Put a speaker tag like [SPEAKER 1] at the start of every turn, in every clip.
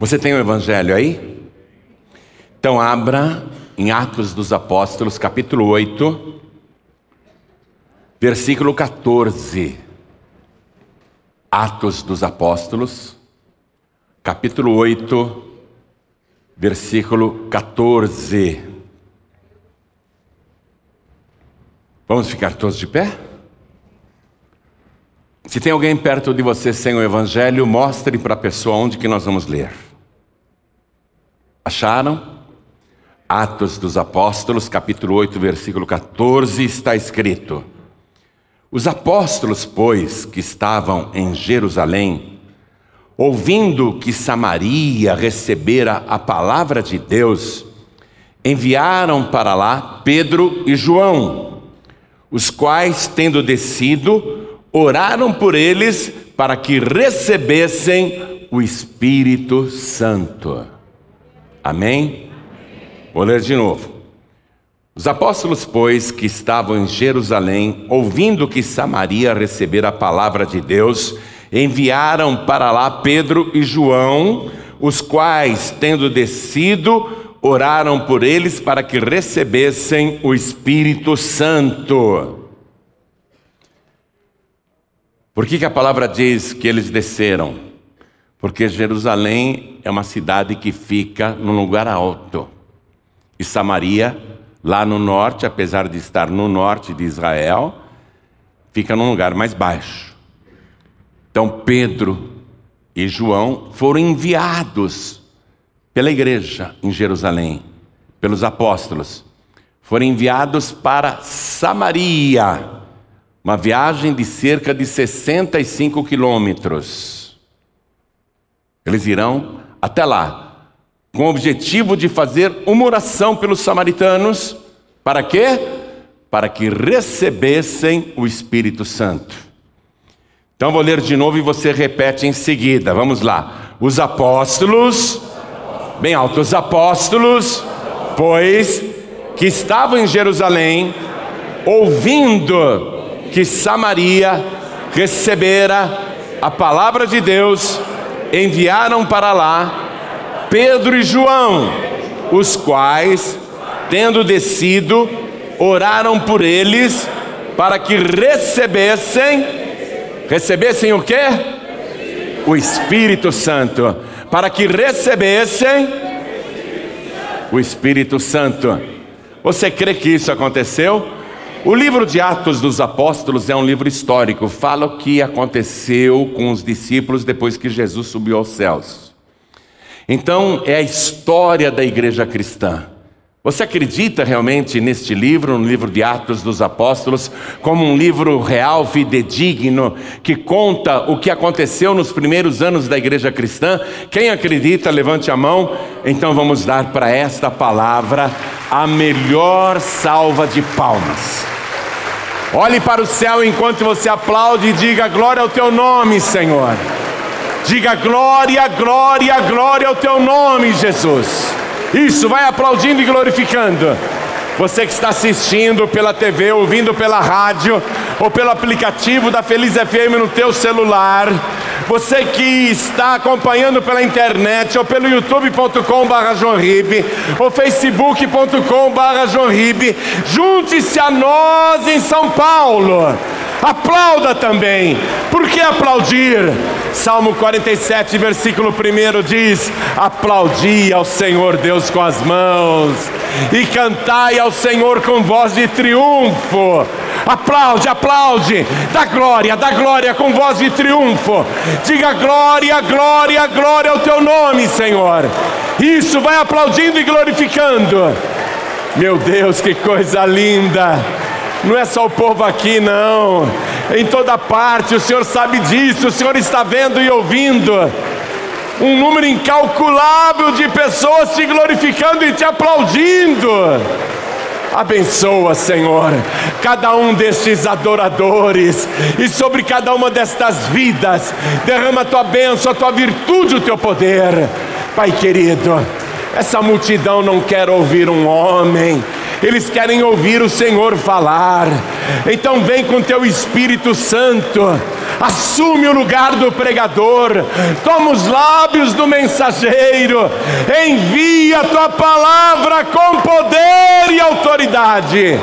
[SPEAKER 1] Você tem o Evangelho aí? Então abra em Atos dos Apóstolos, capítulo 8, versículo 14. Atos dos Apóstolos, capítulo 8, versículo 14. Vamos ficar todos de pé? Se tem alguém perto de você sem o Evangelho, mostre para a pessoa onde que nós vamos ler. Acharam? Atos dos Apóstolos, capítulo 8, versículo 14, está escrito: Os apóstolos, pois, que estavam em Jerusalém, ouvindo que Samaria recebera a palavra de Deus, enviaram para lá Pedro e João, os quais, tendo descido, oraram por eles para que recebessem o Espírito Santo. Amém? Vou ler de novo. Os apóstolos, pois, que estavam em Jerusalém, ouvindo que Samaria recebera a palavra de Deus, enviaram para lá Pedro e João, os quais, tendo descido, oraram por eles para que recebessem o Espírito Santo. Por que, que a palavra diz que eles desceram? Porque Jerusalém é uma cidade que fica num lugar alto. E Samaria, lá no norte, apesar de estar no norte de Israel, fica num lugar mais baixo. Então Pedro e João foram enviados pela igreja em Jerusalém, pelos apóstolos. Foram enviados para Samaria uma viagem de cerca de 65 quilômetros. Eles irão até lá, com o objetivo de fazer uma oração pelos samaritanos. Para quê? Para que recebessem o Espírito Santo. Então vou ler de novo e você repete em seguida. Vamos lá. Os apóstolos, bem alto, os apóstolos, pois que estavam em Jerusalém, ouvindo que Samaria recebera a palavra de Deus, enviaram para lá Pedro e João, os quais, tendo descido, oraram por eles para que recebessem recebessem o quê? O Espírito Santo, para que recebessem o Espírito Santo. Você crê que isso aconteceu? O livro de Atos dos Apóstolos é um livro histórico, fala o que aconteceu com os discípulos depois que Jesus subiu aos céus. Então, é a história da igreja cristã. Você acredita realmente neste livro, no livro de Atos dos Apóstolos, como um livro real, fidedigno, que conta o que aconteceu nos primeiros anos da igreja cristã? Quem acredita, levante a mão. Então vamos dar para esta palavra a melhor salva de palmas. Olhe para o céu enquanto você aplaude e diga glória ao teu nome, Senhor. Diga glória, glória, glória ao teu nome, Jesus. Isso, vai aplaudindo e glorificando. Você que está assistindo pela TV, ouvindo pela rádio ou pelo aplicativo da Feliz FM no teu celular, você que está acompanhando pela internet ou pelo youtube.com/barra ou facebook.com/barra junte-se a nós em São Paulo. Aplauda também. Por que aplaudir? Salmo 47, versículo 1 diz: Aplaudi ao Senhor Deus com as mãos e cantai ao Senhor com voz de triunfo. Aplaude, aplaude, dá glória, dá glória com voz de triunfo. Diga glória, glória, glória ao teu nome, Senhor. Isso, vai aplaudindo e glorificando. Meu Deus, que coisa linda! Não é só o povo aqui, não. Em toda parte, o Senhor sabe disso, o Senhor está vendo e ouvindo. Um número incalculável de pessoas te glorificando e te aplaudindo. Abençoa, Senhor, cada um destes adoradores e sobre cada uma destas vidas, derrama a tua bênção, a tua virtude, o teu poder. Pai querido, essa multidão não quer ouvir um homem, eles querem ouvir o Senhor falar. Então vem com teu Espírito Santo, assume o lugar do pregador, toma os lábios do mensageiro, envia a tua palavra com poder e autoridade,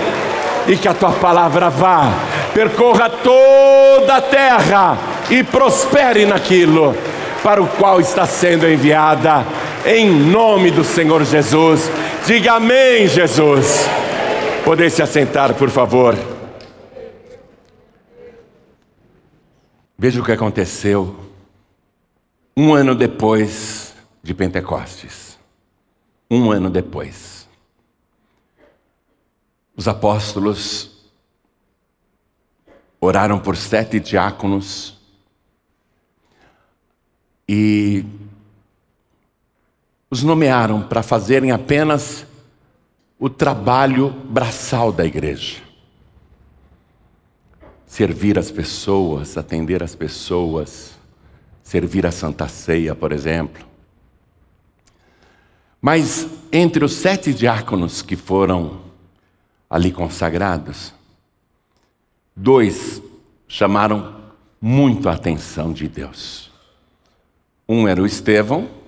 [SPEAKER 1] e que a tua palavra vá, percorra toda a terra e prospere naquilo para o qual está sendo enviada, em nome do Senhor Jesus. Diga amém, Jesus. Poder se assentar, por favor. Veja o que aconteceu um ano depois de Pentecostes. Um ano depois. Os apóstolos oraram por sete diáconos e os nomearam para fazerem apenas o trabalho braçal da igreja. Servir as pessoas, atender as pessoas, servir a Santa Ceia, por exemplo. Mas entre os sete diáconos que foram ali consagrados, dois chamaram muito a atenção de Deus. Um era o Estevão,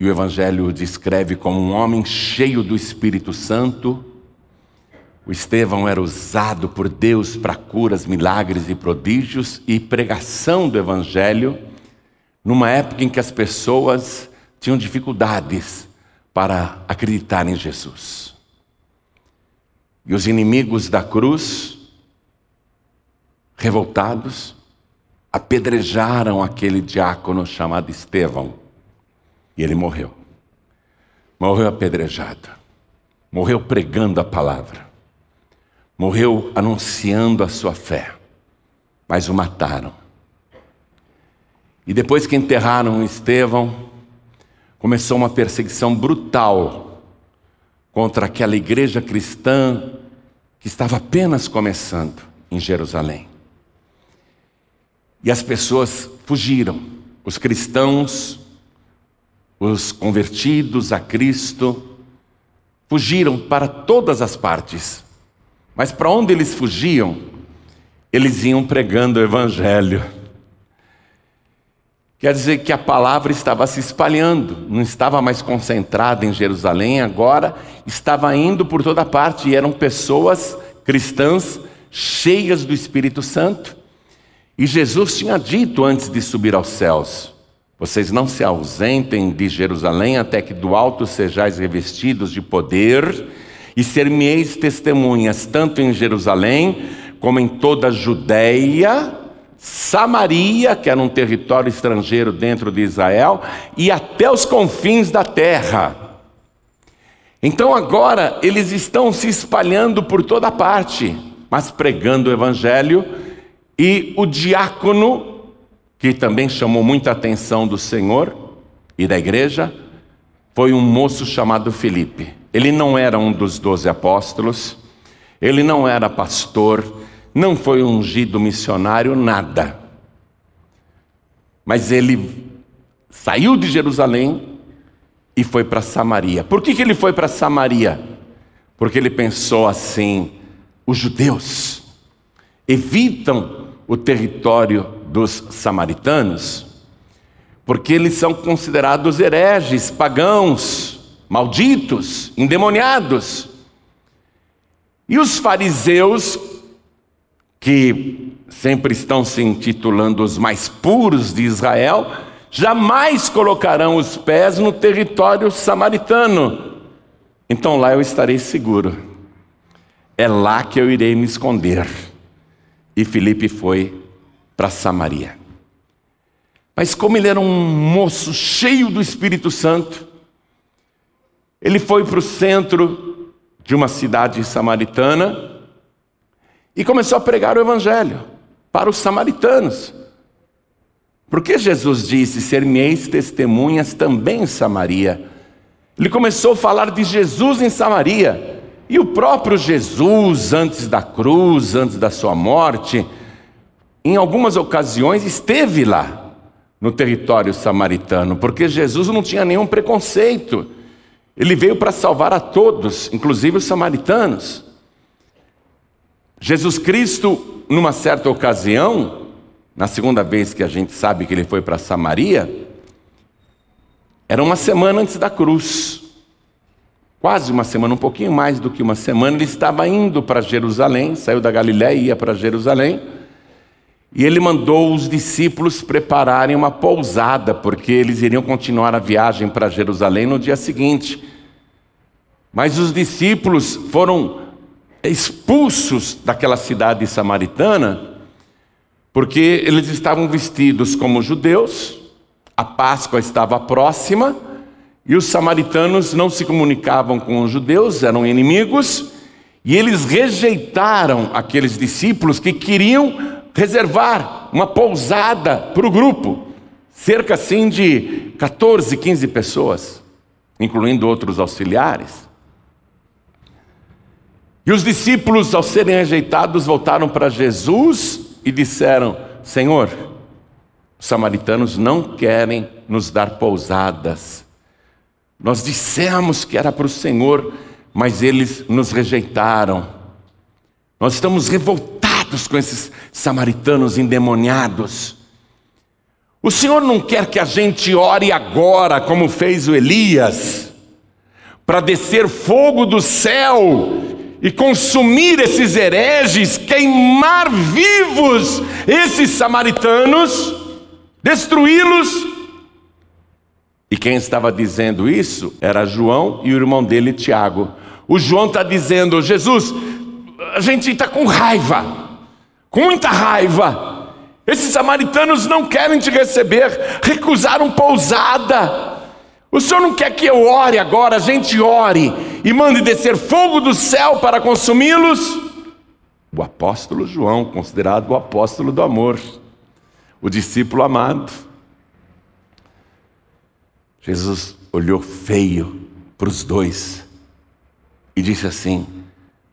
[SPEAKER 1] e o Evangelho descreve como um homem cheio do Espírito Santo. O Estevão era usado por Deus para curas, milagres e prodígios e pregação do Evangelho, numa época em que as pessoas tinham dificuldades para acreditar em Jesus. E os inimigos da cruz, revoltados, apedrejaram aquele diácono chamado Estevão e ele morreu. Morreu apedrejado. Morreu pregando a palavra. Morreu anunciando a sua fé. Mas o mataram. E depois que enterraram Estevão, começou uma perseguição brutal contra aquela igreja cristã que estava apenas começando em Jerusalém. E as pessoas fugiram. Os cristãos os convertidos a Cristo fugiram para todas as partes. Mas para onde eles fugiam? Eles iam pregando o Evangelho. Quer dizer que a palavra estava se espalhando, não estava mais concentrada em Jerusalém, agora estava indo por toda parte e eram pessoas cristãs cheias do Espírito Santo. E Jesus tinha dito antes de subir aos céus: vocês não se ausentem de Jerusalém até que do alto sejais revestidos de poder e ser-me-eis testemunhas tanto em Jerusalém como em toda a Judéia, Samaria, que era um território estrangeiro dentro de Israel, e até os confins da terra. Então agora eles estão se espalhando por toda parte, mas pregando o evangelho, e o diácono que também chamou muita atenção do Senhor e da igreja, foi um moço chamado Felipe. Ele não era um dos doze apóstolos, ele não era pastor, não foi ungido missionário, nada. Mas ele saiu de Jerusalém e foi para Samaria. Por que, que ele foi para Samaria? Porque ele pensou assim: os judeus evitam o território dos samaritanos, porque eles são considerados hereges, pagãos, malditos, endemoniados. E os fariseus, que sempre estão se intitulando os mais puros de Israel, jamais colocarão os pés no território samaritano. Então lá eu estarei seguro. É lá que eu irei me esconder. E Filipe foi para Samaria. Mas como ele era um moço cheio do Espírito Santo, ele foi para o centro de uma cidade samaritana e começou a pregar o Evangelho para os samaritanos. Porque Jesus disse: Ser-me-eis testemunhas também em Samaria. Ele começou a falar de Jesus em Samaria. E o próprio Jesus, antes da cruz, antes da sua morte, em algumas ocasiões esteve lá no território samaritano, porque Jesus não tinha nenhum preconceito. Ele veio para salvar a todos, inclusive os samaritanos. Jesus Cristo, numa certa ocasião, na segunda vez que a gente sabe que ele foi para Samaria, era uma semana antes da cruz. Quase uma semana, um pouquinho mais do que uma semana, ele estava indo para Jerusalém, saiu da Galiléia e ia para Jerusalém. E ele mandou os discípulos prepararem uma pousada, porque eles iriam continuar a viagem para Jerusalém no dia seguinte. Mas os discípulos foram expulsos daquela cidade samaritana, porque eles estavam vestidos como judeus, a Páscoa estava próxima, e os samaritanos não se comunicavam com os judeus, eram inimigos, e eles rejeitaram aqueles discípulos que queriam reservar uma pousada para o grupo, cerca assim de 14, 15 pessoas, incluindo outros auxiliares. E os discípulos, ao serem rejeitados, voltaram para Jesus e disseram: Senhor, os samaritanos não querem nos dar pousadas. Nós dissemos que era para o Senhor, mas eles nos rejeitaram. Nós estamos revoltados com esses samaritanos endemoniados. O Senhor não quer que a gente ore agora, como fez o Elias, para descer fogo do céu e consumir esses hereges, queimar vivos esses samaritanos, destruí-los. E quem estava dizendo isso era João e o irmão dele, Tiago. O João está dizendo: Jesus, a gente está com raiva com muita raiva. Esses samaritanos não querem te receber, recusaram pousada. O Senhor não quer que eu ore agora, a gente ore e mande descer fogo do céu para consumi-los? O apóstolo João, considerado o apóstolo do amor, o discípulo amado. Jesus olhou feio para os dois e disse assim: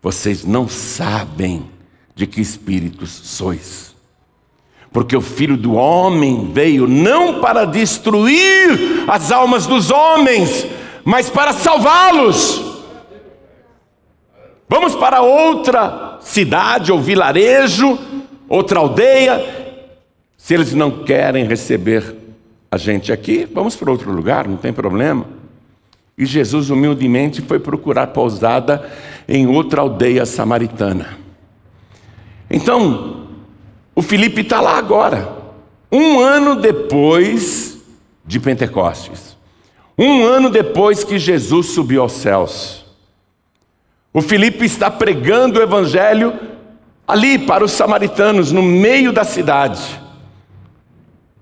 [SPEAKER 1] Vocês não sabem de que espíritos sois. Porque o filho do homem veio não para destruir as almas dos homens, mas para salvá-los. Vamos para outra cidade ou vilarejo, outra aldeia. Se eles não querem receber a gente aqui, vamos para outro lugar, não tem problema. E Jesus humildemente foi procurar pousada em outra aldeia samaritana. Então, o Felipe está lá agora, um ano depois de Pentecostes, um ano depois que Jesus subiu aos céus. O Felipe está pregando o Evangelho ali para os samaritanos, no meio da cidade.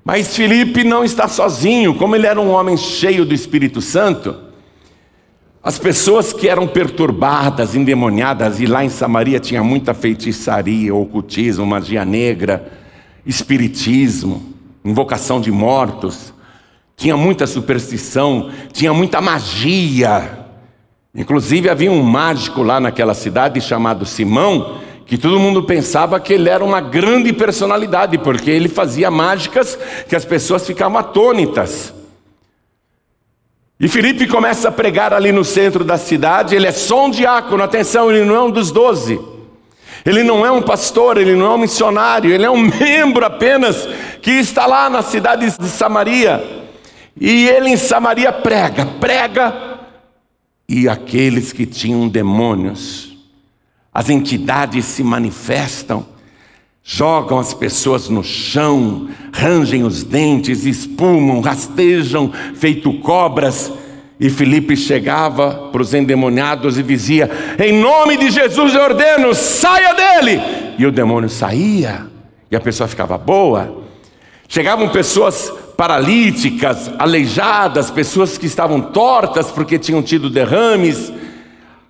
[SPEAKER 1] Mas Felipe não está sozinho, como ele era um homem cheio do Espírito Santo. As pessoas que eram perturbadas, endemoniadas, e lá em Samaria tinha muita feitiçaria, ocultismo, magia negra, espiritismo, invocação de mortos, tinha muita superstição, tinha muita magia. Inclusive havia um mágico lá naquela cidade chamado Simão, que todo mundo pensava que ele era uma grande personalidade, porque ele fazia mágicas que as pessoas ficavam atônitas. E Felipe começa a pregar ali no centro da cidade. Ele é só um diácono, atenção, ele não é um dos doze. Ele não é um pastor, ele não é um missionário, ele é um membro apenas que está lá na cidade de Samaria. E ele em Samaria prega, prega, e aqueles que tinham demônios, as entidades se manifestam, jogam as pessoas no chão, rangem os dentes, espumam, rastejam, feito cobras. E Felipe chegava para os endemoniados e dizia: Em nome de Jesus eu ordeno, saia dele! E o demônio saía, e a pessoa ficava boa. Chegavam pessoas paralíticas, aleijadas, pessoas que estavam tortas porque tinham tido derrames.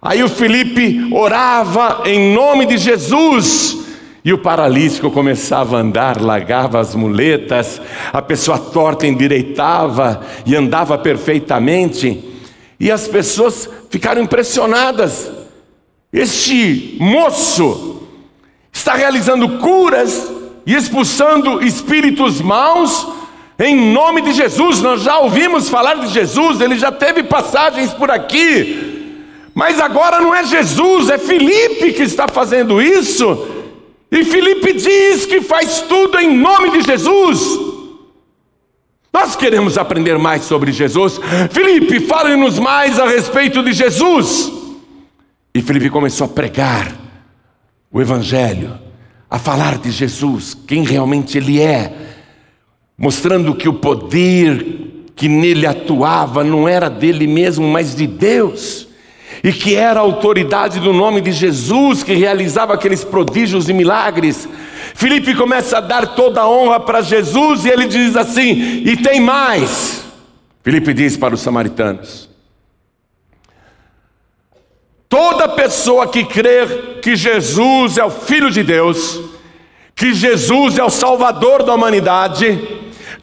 [SPEAKER 1] Aí o Felipe orava em nome de Jesus, e o paralítico começava a andar, largava as muletas, a pessoa torta endireitava e andava perfeitamente. E as pessoas ficaram impressionadas. Este moço está realizando curas e expulsando espíritos maus em nome de Jesus. Nós já ouvimos falar de Jesus, ele já teve passagens por aqui. Mas agora não é Jesus, é Felipe que está fazendo isso. E Felipe diz que faz tudo em nome de Jesus. Nós queremos aprender mais sobre Jesus. Felipe, fale-nos mais a respeito de Jesus. E Felipe começou a pregar o Evangelho, a falar de Jesus, quem realmente Ele é, mostrando que o poder que nele atuava não era dele mesmo, mas de Deus e que era a autoridade do nome de Jesus que realizava aqueles prodígios e milagres. Filipe começa a dar toda a honra para Jesus e ele diz assim: e tem mais. Filipe diz para os samaritanos: toda pessoa que crer que Jesus é o Filho de Deus, que Jesus é o Salvador da humanidade,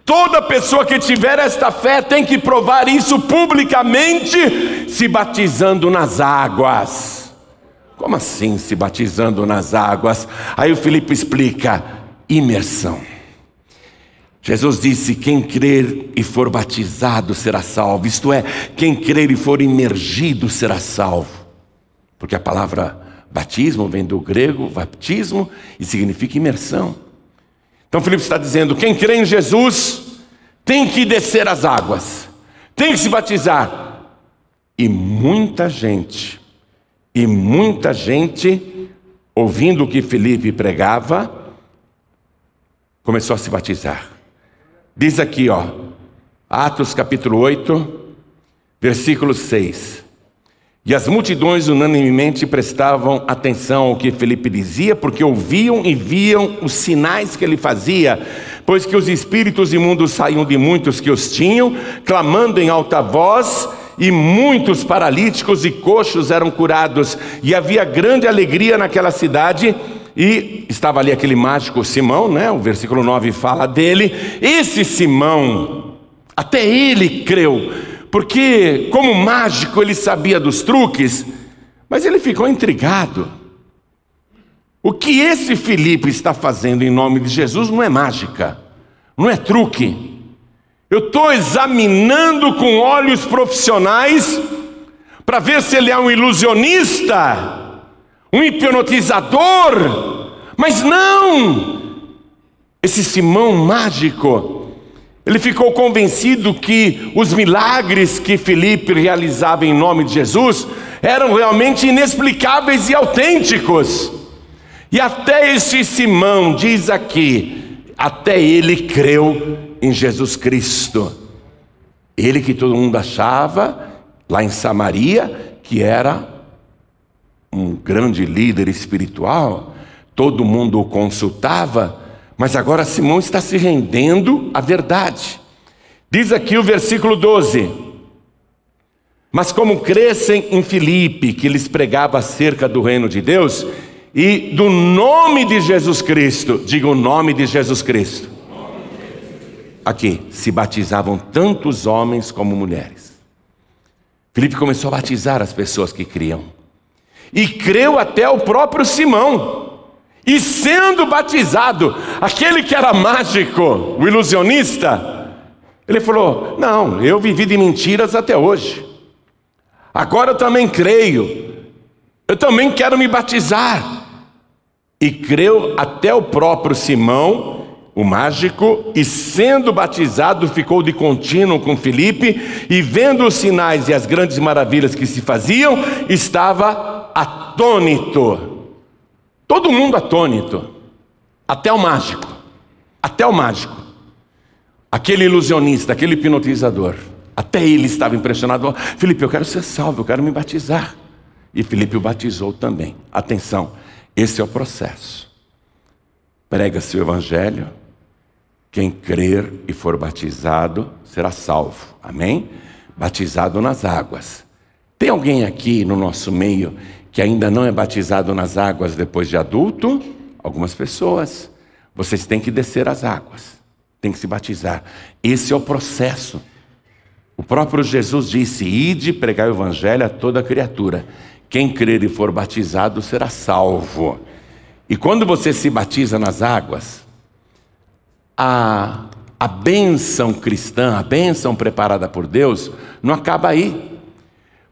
[SPEAKER 1] Toda pessoa que tiver esta fé tem que provar isso publicamente, se batizando nas águas. Como assim se batizando nas águas? Aí o Filipe explica: imersão. Jesus disse: quem crer e for batizado será salvo, isto é, quem crer e for imergido será salvo. Porque a palavra batismo vem do grego batismo e significa imersão. Então Filipe está dizendo: quem crê em Jesus tem que descer as águas, tem que se batizar. E muita gente, e muita gente, ouvindo o que Felipe pregava, começou a se batizar. Diz aqui, ó, Atos capítulo 8, versículo 6. E as multidões unanimemente prestavam atenção ao que Felipe dizia, porque ouviam e viam os sinais que ele fazia, pois que os espíritos imundos saíam de muitos que os tinham, clamando em alta voz, e muitos paralíticos e coxos eram curados, e havia grande alegria naquela cidade. E estava ali aquele mágico Simão, né? O versículo 9 fala dele. Esse Simão, até ele creu porque, como mágico, ele sabia dos truques, mas ele ficou intrigado. O que esse Felipe está fazendo em nome de Jesus não é mágica, não é truque. Eu estou examinando com olhos profissionais para ver se ele é um ilusionista, um hipnotizador, mas não! Esse Simão mágico ele ficou convencido que os milagres que Felipe realizava em nome de Jesus eram realmente inexplicáveis e autênticos. E até esse Simão diz aqui, até ele creu em Jesus Cristo. Ele que todo mundo achava, lá em Samaria, que era um grande líder espiritual, todo mundo o consultava, mas agora Simão está se rendendo à verdade. Diz aqui o versículo 12: Mas como crescem em Filipe, que lhes pregava acerca do reino de Deus e do nome de Jesus Cristo, diga o nome de Jesus Cristo. Aqui se batizavam tantos homens como mulheres. Filipe começou a batizar as pessoas que criam. E creu até o próprio Simão. E sendo batizado, aquele que era mágico, o ilusionista, ele falou: Não, eu vivi de mentiras até hoje. Agora eu também creio. Eu também quero me batizar. E creu até o próprio Simão, o mágico, e sendo batizado, ficou de contínuo com Felipe, e vendo os sinais e as grandes maravilhas que se faziam, estava atônito. Todo mundo atônito, até o mágico, até o mágico, aquele ilusionista, aquele hipnotizador, até ele estava impressionado. Felipe, eu quero ser salvo, eu quero me batizar. E Felipe o batizou também. Atenção, esse é o processo. Prega-se o evangelho, quem crer e for batizado será salvo. Amém? Batizado nas águas. Tem alguém aqui no nosso meio que ainda não é batizado nas águas depois de adulto, algumas pessoas, vocês têm que descer as águas, têm que se batizar. Esse é o processo. O próprio Jesus disse: Ide pregar o evangelho a toda criatura. Quem crer e for batizado será salvo. E quando você se batiza nas águas, a, a bênção cristã, a bênção preparada por Deus, não acaba aí.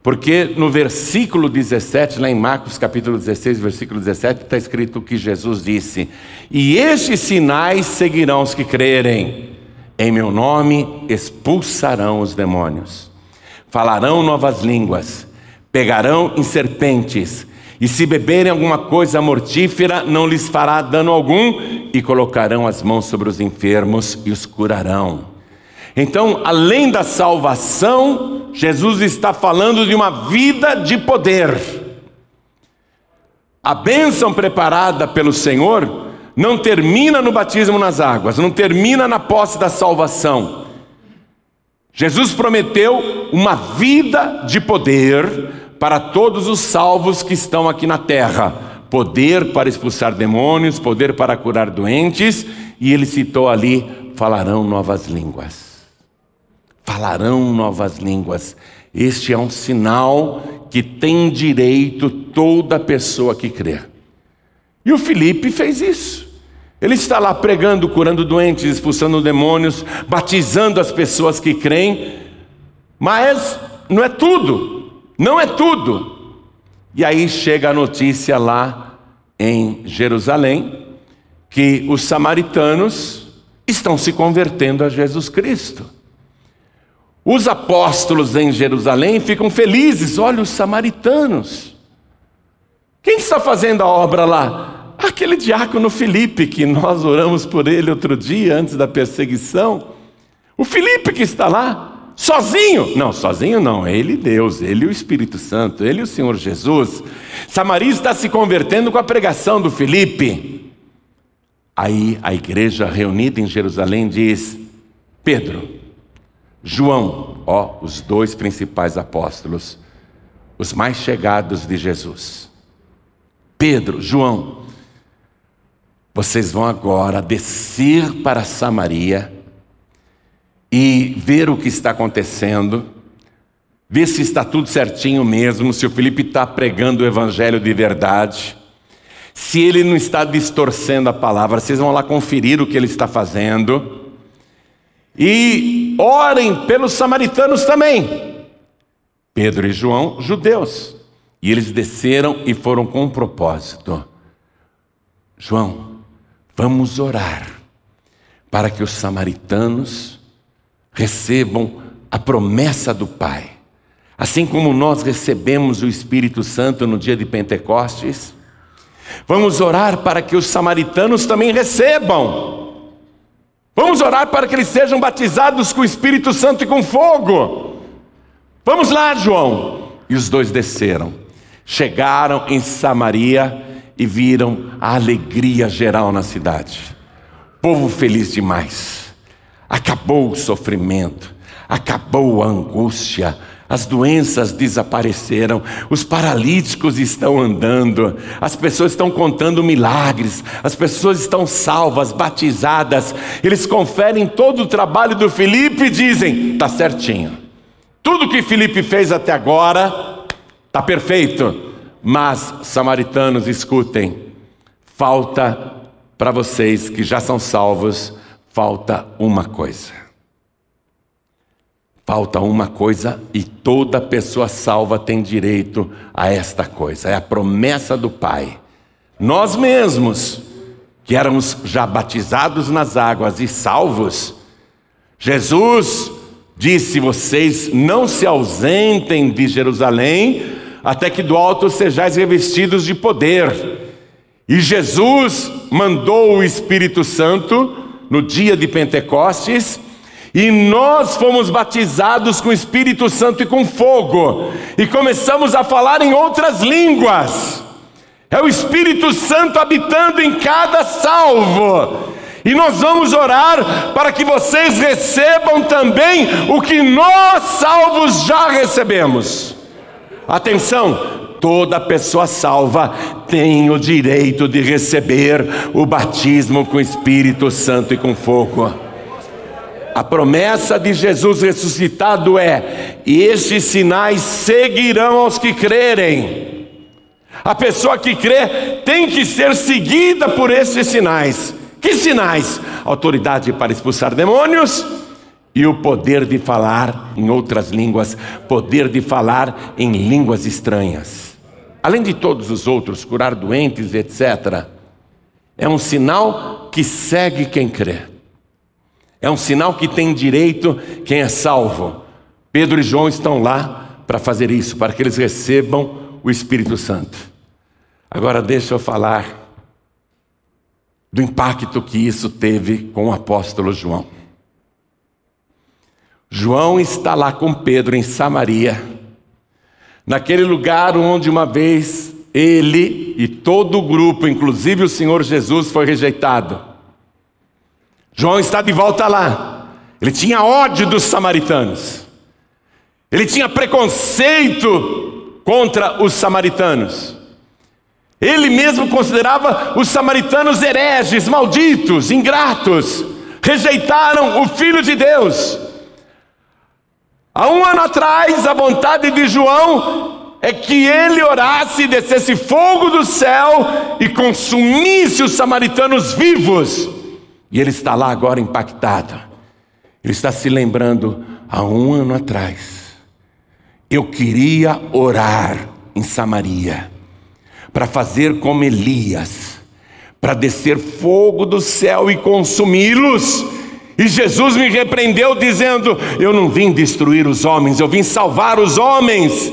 [SPEAKER 1] Porque no versículo 17, lá em Marcos capítulo 16, versículo 17, está escrito que Jesus disse: E estes sinais seguirão os que crerem. Em meu nome expulsarão os demônios, falarão novas línguas, pegarão em serpentes, e se beberem alguma coisa mortífera, não lhes fará dano algum, e colocarão as mãos sobre os enfermos e os curarão. Então, além da salvação, Jesus está falando de uma vida de poder. A bênção preparada pelo Senhor não termina no batismo nas águas, não termina na posse da salvação. Jesus prometeu uma vida de poder para todos os salvos que estão aqui na terra: poder para expulsar demônios, poder para curar doentes, e ele citou ali: falarão novas línguas. Falarão novas línguas. Este é um sinal que tem direito toda pessoa que crer. E o Felipe fez isso. Ele está lá pregando, curando doentes, expulsando demônios, batizando as pessoas que creem, mas não é tudo, não é tudo. E aí chega a notícia lá em Jerusalém que os samaritanos estão se convertendo a Jesus Cristo. Os apóstolos em Jerusalém ficam felizes, olha os samaritanos. Quem está fazendo a obra lá? Aquele diácono Felipe, que nós oramos por ele outro dia, antes da perseguição. O Felipe que está lá, sozinho. Não, sozinho não, é ele Deus, ele o Espírito Santo, ele o Senhor Jesus. Samaria está se convertendo com a pregação do Felipe. Aí a igreja reunida em Jerusalém diz: Pedro, João, ó, os dois principais apóstolos, os mais chegados de Jesus. Pedro, João, vocês vão agora descer para Samaria e ver o que está acontecendo, ver se está tudo certinho mesmo, se o Felipe está pregando o evangelho de verdade, se ele não está distorcendo a palavra, vocês vão lá conferir o que ele está fazendo. E orem pelos samaritanos também. Pedro e João, judeus. E eles desceram e foram com um propósito. João, Vamos orar para que os samaritanos recebam a promessa do Pai. Assim como nós recebemos o Espírito Santo no dia de Pentecostes, vamos orar para que os samaritanos também recebam. Vamos orar para que eles sejam batizados com o Espírito Santo e com fogo. Vamos lá, João. E os dois desceram. Chegaram em Samaria e viram a alegria geral na cidade. Povo feliz demais. Acabou o sofrimento, acabou a angústia, as doenças desapareceram, os paralíticos estão andando, as pessoas estão contando milagres, as pessoas estão salvas, batizadas. Eles conferem todo o trabalho do Felipe e dizem: está certinho. Tudo que Felipe fez até agora está perfeito. Mas, samaritanos, escutem, falta para vocês que já são salvos, falta uma coisa. Falta uma coisa e toda pessoa salva tem direito a esta coisa, é a promessa do Pai. Nós mesmos, que éramos já batizados nas águas e salvos, Jesus disse: vocês não se ausentem de Jerusalém, até que do alto sejais revestidos de poder. E Jesus mandou o Espírito Santo no dia de Pentecostes, e nós fomos batizados com o Espírito Santo e com fogo, e começamos a falar em outras línguas. É o Espírito Santo habitando em cada salvo. E nós vamos orar para que vocês recebam também o que nós salvos já recebemos. Atenção, toda pessoa salva tem o direito de receber o batismo com o Espírito Santo e com fogo. A promessa de Jesus ressuscitado é: e estes sinais seguirão aos que crerem. A pessoa que crê tem que ser seguida por esses sinais. Que sinais? Autoridade para expulsar demônios e o poder de falar em outras línguas, poder de falar em línguas estranhas. Além de todos os outros, curar doentes, etc. É um sinal que segue quem crê. É um sinal que tem direito quem é salvo. Pedro e João estão lá para fazer isso, para que eles recebam o Espírito Santo. Agora deixa eu falar do impacto que isso teve com o apóstolo João. João está lá com Pedro em Samaria, naquele lugar onde uma vez ele e todo o grupo, inclusive o Senhor Jesus, foi rejeitado. João está de volta lá. Ele tinha ódio dos samaritanos. Ele tinha preconceito contra os samaritanos. Ele mesmo considerava os samaritanos hereges, malditos, ingratos, rejeitaram o Filho de Deus. Há um ano atrás, a vontade de João é que ele orasse, descesse fogo do céu e consumisse os samaritanos vivos. E ele está lá agora impactado. Ele está se lembrando, há um ano atrás, eu queria orar em Samaria para fazer como Elias, para descer fogo do céu e consumi-los. E Jesus me repreendeu, dizendo: Eu não vim destruir os homens, eu vim salvar os homens.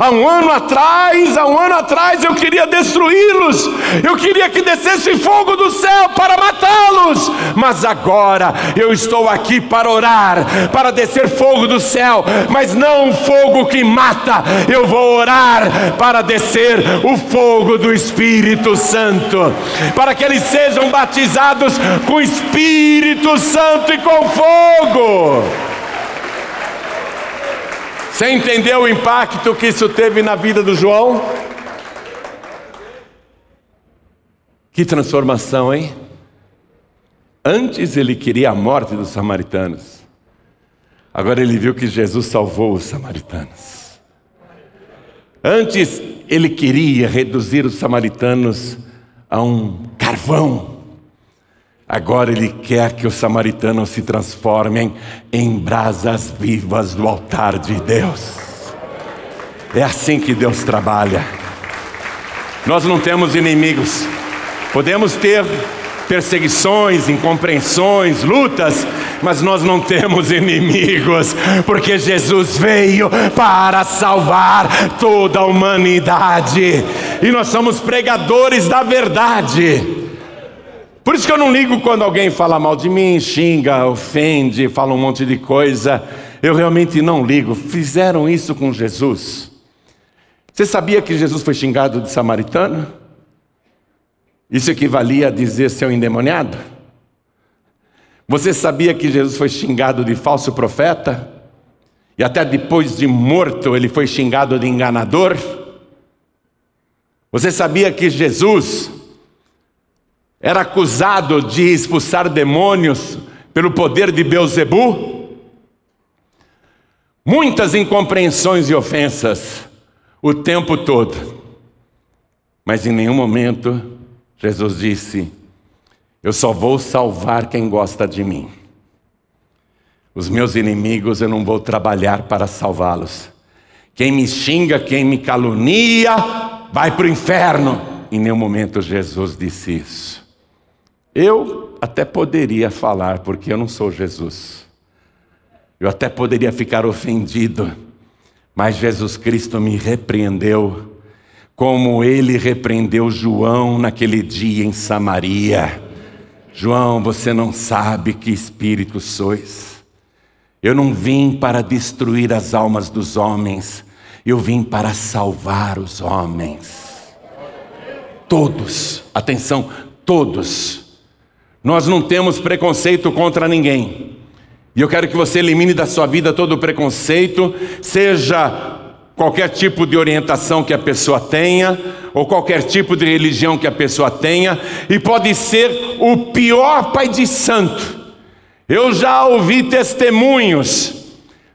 [SPEAKER 1] Há um ano atrás, há um ano atrás eu queria destruí-los, eu queria que descesse fogo do céu para matá-los, mas agora eu estou aqui para orar, para descer fogo do céu, mas não fogo que mata, eu vou orar para descer o fogo do Espírito Santo, para que eles sejam batizados com Espírito Santo e com fogo. Você entendeu o impacto que isso teve na vida do João? Que transformação, hein? Antes ele queria a morte dos samaritanos. Agora ele viu que Jesus salvou os samaritanos. Antes ele queria reduzir os samaritanos a um carvão. Agora ele quer que os samaritanos se transformem em brasas vivas do altar de Deus. É assim que Deus trabalha. Nós não temos inimigos. Podemos ter perseguições, incompreensões, lutas, mas nós não temos inimigos, porque Jesus veio para salvar toda a humanidade, e nós somos pregadores da verdade. Por isso que eu não ligo quando alguém fala mal de mim, xinga, ofende, fala um monte de coisa. Eu realmente não ligo. Fizeram isso com Jesus. Você sabia que Jesus foi xingado de samaritano? Isso equivalia a dizer seu endemoniado? Você sabia que Jesus foi xingado de falso profeta? E até depois de morto ele foi xingado de enganador? Você sabia que Jesus era acusado de expulsar demônios pelo poder de Beuzebu. Muitas incompreensões e ofensas o tempo todo. Mas em nenhum momento Jesus disse: Eu só vou salvar quem gosta de mim. Os meus inimigos eu não vou trabalhar para salvá-los. Quem me xinga, quem me calunia, vai para o inferno. Em nenhum momento Jesus disse isso. Eu até poderia falar, porque eu não sou Jesus. Eu até poderia ficar ofendido, mas Jesus Cristo me repreendeu, como ele repreendeu João naquele dia em Samaria. João, você não sabe que espírito sois. Eu não vim para destruir as almas dos homens, eu vim para salvar os homens. Todos, atenção, todos nós não temos preconceito contra ninguém. E eu quero que você elimine da sua vida todo o preconceito, seja qualquer tipo de orientação que a pessoa tenha, ou qualquer tipo de religião que a pessoa tenha, e pode ser o pior pai de santo. Eu já ouvi testemunhos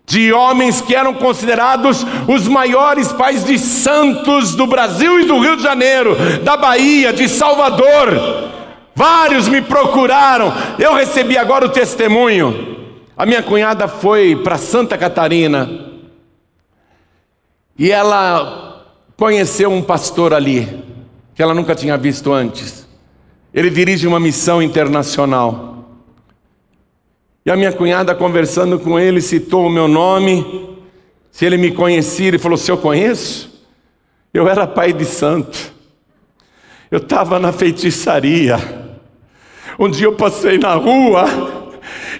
[SPEAKER 1] de homens que eram considerados os maiores pais de santos do Brasil e do Rio de Janeiro, da Bahia, de Salvador Vários me procuraram. Eu recebi agora o testemunho. A minha cunhada foi para Santa Catarina e ela conheceu um pastor ali, que ela nunca tinha visto antes. Ele dirige uma missão internacional. E a minha cunhada, conversando com ele, citou o meu nome. Se ele me conhecia, ele falou: Se eu conheço, eu era pai de santo. Eu estava na feitiçaria. Um dia eu passei na rua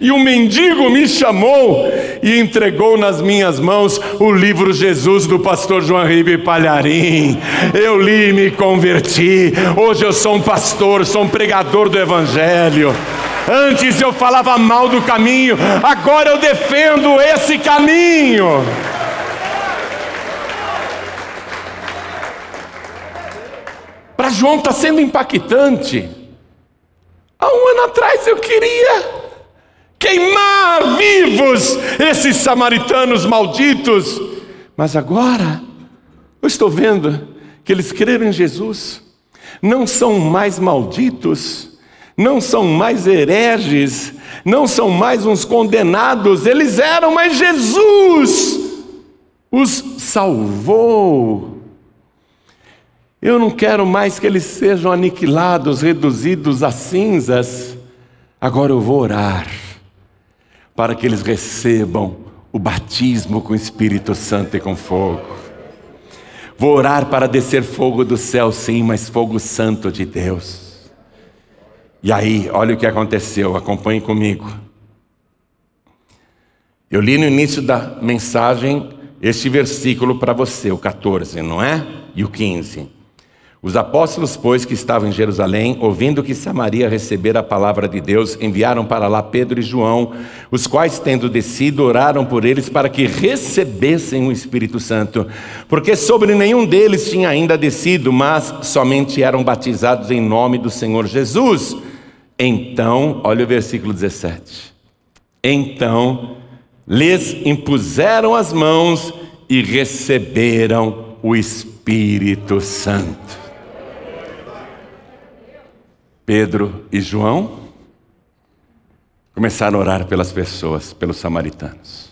[SPEAKER 1] e um mendigo me chamou e entregou nas minhas mãos o livro Jesus do pastor João Ribe Palharim. Eu li e me converti. Hoje eu sou um pastor, sou um pregador do Evangelho. Antes eu falava mal do caminho, agora eu defendo esse caminho. Para João está sendo impactante. Há um ano atrás eu queria queimar vivos esses samaritanos malditos. Mas agora, eu estou vendo que eles creram em Jesus, não são mais malditos, não são mais hereges, não são mais uns condenados, eles eram, mas Jesus os salvou. Eu não quero mais que eles sejam aniquilados, reduzidos a cinzas. Agora eu vou orar para que eles recebam o batismo com o Espírito Santo e com fogo. Vou orar para descer fogo do céu, sim, mas fogo santo de Deus. E aí, olha o que aconteceu, acompanhe comigo. Eu li no início da mensagem este versículo para você, o 14, não é? E o 15. Os apóstolos, pois, que estavam em Jerusalém, ouvindo que Samaria recebera a palavra de Deus, enviaram para lá Pedro e João, os quais, tendo descido, oraram por eles para que recebessem o Espírito Santo, porque sobre nenhum deles tinha ainda descido, mas somente eram batizados em nome do Senhor Jesus. Então, olha o versículo 17. Então, lhes impuseram as mãos e receberam o Espírito Santo. Pedro e João começaram a orar pelas pessoas, pelos samaritanos,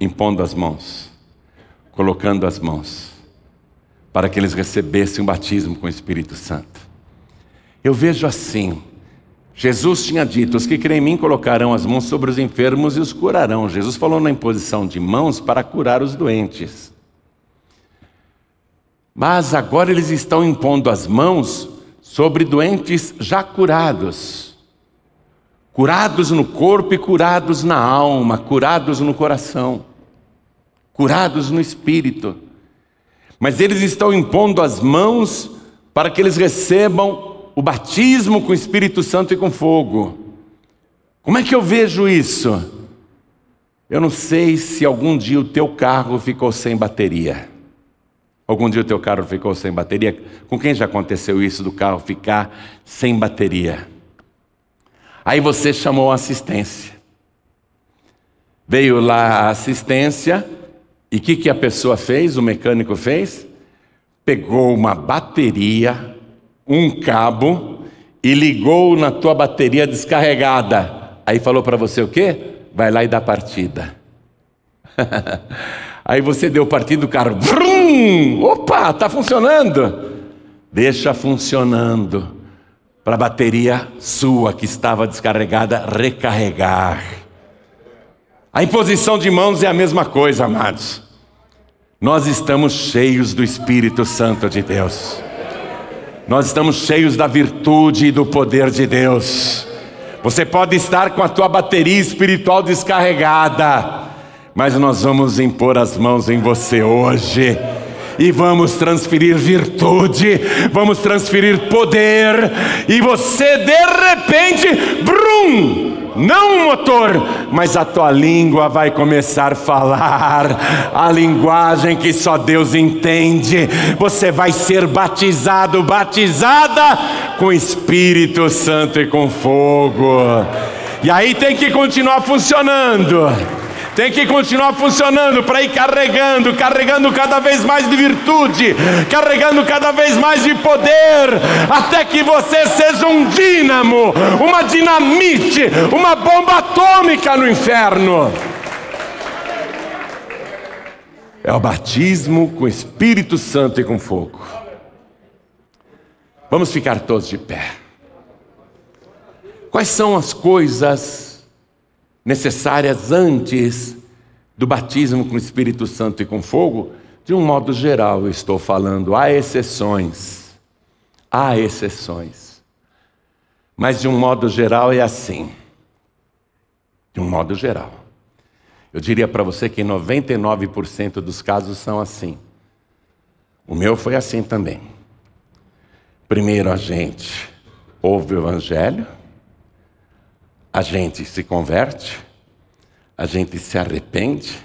[SPEAKER 1] impondo as mãos, colocando as mãos, para que eles recebessem o batismo com o Espírito Santo. Eu vejo assim, Jesus tinha dito: os que creem em mim colocarão as mãos sobre os enfermos e os curarão. Jesus falou na imposição de mãos para curar os doentes. Mas agora eles estão impondo as mãos sobre doentes já curados, curados no corpo e curados na alma, curados no coração, curados no espírito. Mas eles estão impondo as mãos para que eles recebam o batismo com o Espírito Santo e com fogo. Como é que eu vejo isso? Eu não sei se algum dia o teu carro ficou sem bateria. Algum dia o teu carro ficou sem bateria? Com quem já aconteceu isso do carro ficar sem bateria? Aí você chamou a assistência. Veio lá a assistência e o que, que a pessoa fez, o mecânico fez? Pegou uma bateria, um cabo e ligou na tua bateria descarregada. Aí falou para você o quê? Vai lá e dá partida. Aí você deu partida do carro. Vrum! Opa, está funcionando. Deixa funcionando. Para a bateria sua que estava descarregada recarregar. A imposição de mãos é a mesma coisa, amados. Nós estamos cheios do Espírito Santo de Deus. Nós estamos cheios da virtude e do poder de Deus. Você pode estar com a tua bateria espiritual descarregada mas nós vamos impor as mãos em você hoje. E vamos transferir virtude, vamos transferir poder, e você de repente, brum, não um motor, mas a tua língua vai começar a falar. A linguagem que só Deus entende. Você vai ser batizado, batizada com Espírito Santo e com fogo. E aí tem que continuar funcionando tem que continuar funcionando para ir carregando, carregando cada vez mais de virtude, carregando cada vez mais de poder, até que você seja um dínamo, uma dinamite, uma bomba atômica no inferno. É o batismo com Espírito Santo e com fogo. Vamos ficar todos de pé. Quais são as coisas necessárias antes do batismo com o Espírito Santo e com fogo? De um modo geral, eu estou falando, há exceções. Há exceções. Mas de um modo geral é assim. De um modo geral. Eu diria para você que 99% dos casos são assim. O meu foi assim também. Primeiro a gente ouve o Evangelho, a gente se converte, a gente se arrepende,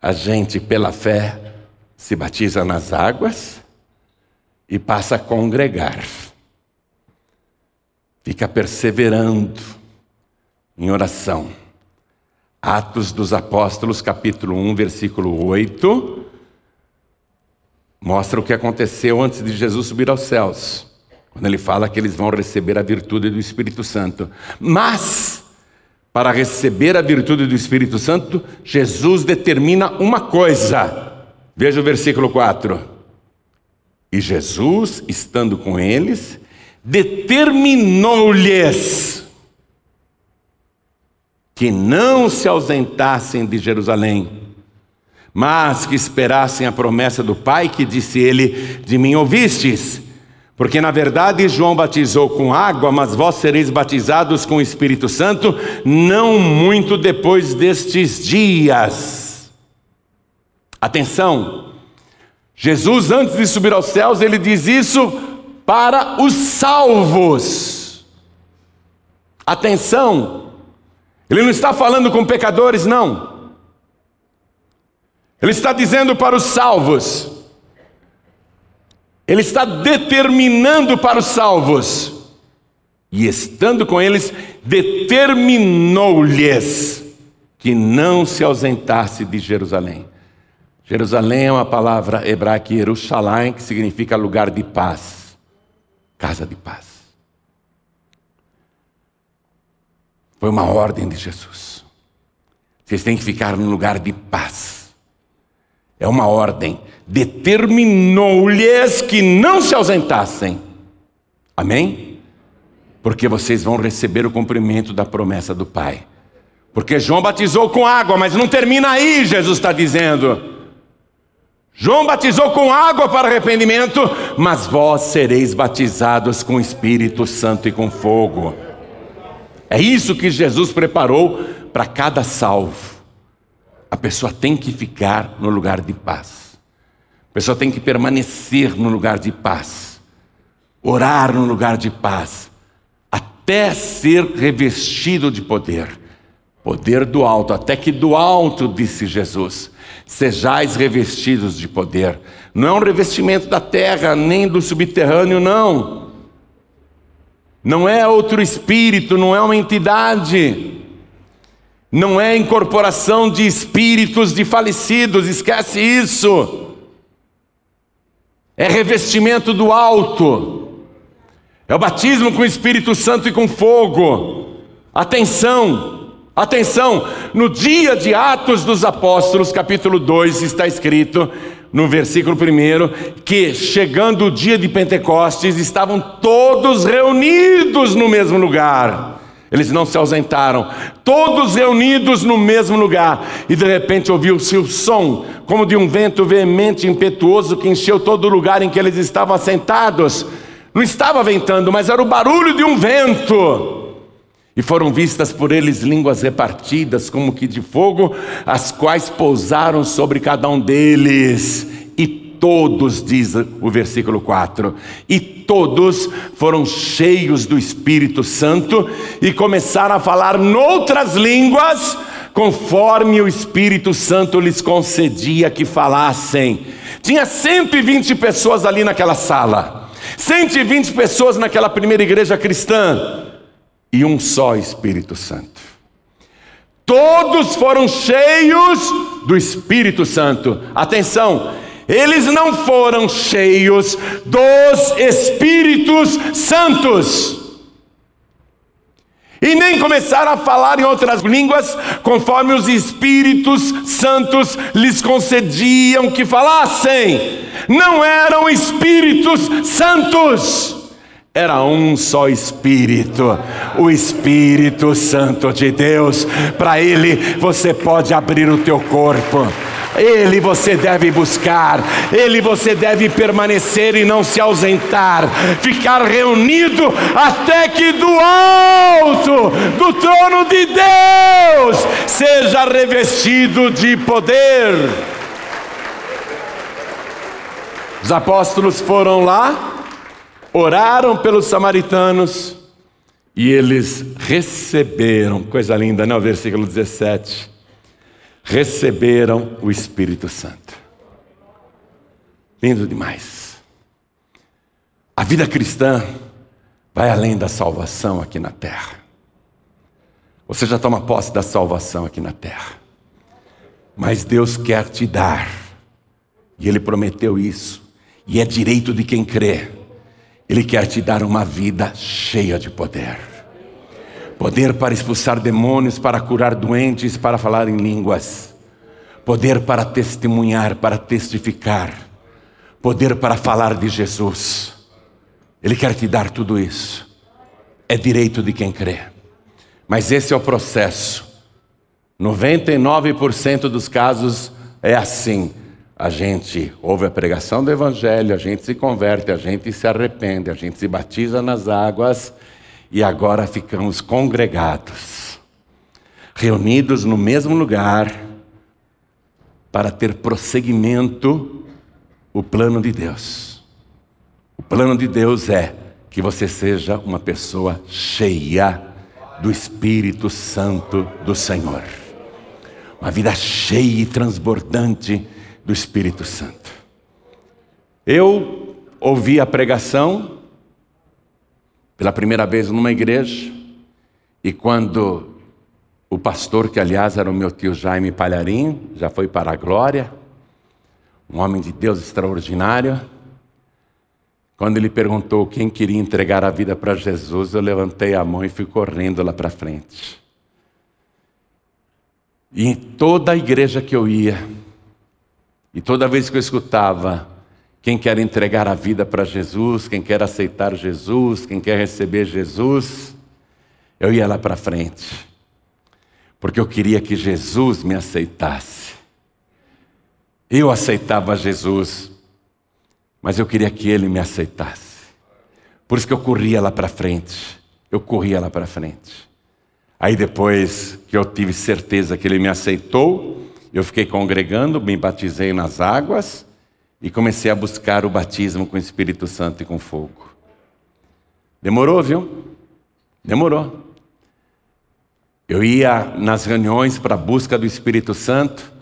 [SPEAKER 1] a gente, pela fé, se batiza nas águas e passa a congregar. Fica perseverando em oração. Atos dos Apóstolos, capítulo 1, versículo 8 mostra o que aconteceu antes de Jesus subir aos céus, quando ele fala que eles vão receber a virtude do Espírito Santo. Mas, para receber a virtude do Espírito Santo, Jesus determina uma coisa. Veja o versículo 4. E Jesus, estando com eles, determinou-lhes que não se ausentassem de Jerusalém mas que esperassem a promessa do Pai, que disse ele: De mim ouvistes. Porque na verdade João batizou com água, mas vós sereis batizados com o Espírito Santo, não muito depois destes dias. Atenção, Jesus, antes de subir aos céus, ele diz isso para os salvos. Atenção, ele não está falando com pecadores, não. Ele está dizendo para os salvos, ele está determinando para os salvos, e estando com eles, determinou-lhes que não se ausentasse de Jerusalém. Jerusalém é uma palavra hebraica, Jerusalém, que significa lugar de paz, casa de paz. Foi uma ordem de Jesus. Vocês têm que ficar num lugar de paz. É uma ordem. Determinou-lhes que não se ausentassem. Amém? Porque vocês vão receber o cumprimento da promessa do Pai. Porque João batizou com água, mas não termina aí, Jesus está dizendo. João batizou com água para arrependimento, mas vós sereis batizados com Espírito Santo e com fogo. É isso que Jesus preparou para cada salvo. A pessoa tem que ficar no lugar de paz. A pessoa tem que permanecer no lugar de paz. Orar no lugar de paz. Até ser revestido de poder. Poder do alto. Até que do alto, disse Jesus, sejais revestidos de poder. Não é um revestimento da terra, nem do subterrâneo, não. Não é outro espírito, não é uma entidade não é incorporação de espíritos de falecidos, esquece isso. É revestimento do alto. É o batismo com o Espírito Santo e com fogo. Atenção, atenção. No dia de Atos dos Apóstolos, capítulo 2, está escrito no versículo 1 que chegando o dia de Pentecostes estavam todos reunidos no mesmo lugar. Eles não se ausentaram, todos reunidos no mesmo lugar, e de repente ouviu-se o som, como de um vento veemente e impetuoso que encheu todo o lugar em que eles estavam assentados. Não estava ventando, mas era o barulho de um vento. E foram vistas por eles línguas repartidas, como que de fogo, as quais pousaram sobre cada um deles. Todos, diz o versículo 4, e todos foram cheios do Espírito Santo e começaram a falar noutras línguas, conforme o Espírito Santo lhes concedia que falassem. Tinha 120 pessoas ali naquela sala, 120 pessoas naquela primeira igreja cristã, e um só Espírito Santo. Todos foram cheios do Espírito Santo. Atenção, eles não foram cheios dos Espíritos Santos. E nem começaram a falar em outras línguas, conforme os Espíritos Santos lhes concediam que falassem. Não eram Espíritos Santos era um só Espírito, o Espírito Santo de Deus. Para Ele você pode abrir o teu corpo. Ele você deve buscar, Ele você deve permanecer e não se ausentar, ficar reunido até que do alto, do trono de Deus, seja revestido de poder. Os apóstolos foram lá, oraram pelos samaritanos e eles receberam, coisa linda, né? O versículo 17. Receberam o Espírito Santo. Lindo demais. A vida cristã vai além da salvação aqui na terra. Você já toma posse da salvação aqui na terra. Mas Deus quer te dar, e Ele prometeu isso, e é direito de quem crê ele quer te dar uma vida cheia de poder. Poder para expulsar demônios, para curar doentes, para falar em línguas. Poder para testemunhar, para testificar. Poder para falar de Jesus. Ele quer te dar tudo isso. É direito de quem crê. Mas esse é o processo. 99% dos casos é assim. A gente ouve a pregação do Evangelho, a gente se converte, a gente se arrepende, a gente se batiza nas águas e agora ficamos congregados, reunidos no mesmo lugar para ter prosseguimento o plano de Deus. O plano de Deus é que você seja uma pessoa cheia do Espírito Santo do Senhor. Uma vida cheia e transbordante do Espírito Santo. Eu ouvi a pregação pela primeira vez numa igreja, e quando o pastor, que aliás era o meu tio Jaime Palharim, já foi para a glória, um homem de Deus extraordinário, quando ele perguntou quem queria entregar a vida para Jesus, eu levantei a mão e fui correndo lá para frente. E em toda a igreja que eu ia, e toda vez que eu escutava quem quer entregar a vida para Jesus, quem quer aceitar Jesus, quem quer receber Jesus, eu ia lá para frente. Porque eu queria que Jesus me aceitasse. Eu aceitava Jesus, mas eu queria que ele me aceitasse. Por isso que eu corria lá para frente. Eu corria lá para frente. Aí depois que eu tive certeza que ele me aceitou, eu fiquei congregando, me batizei nas águas e comecei a buscar o batismo com o Espírito Santo e com fogo. Demorou, viu? Demorou. Eu ia nas reuniões para a busca do Espírito Santo,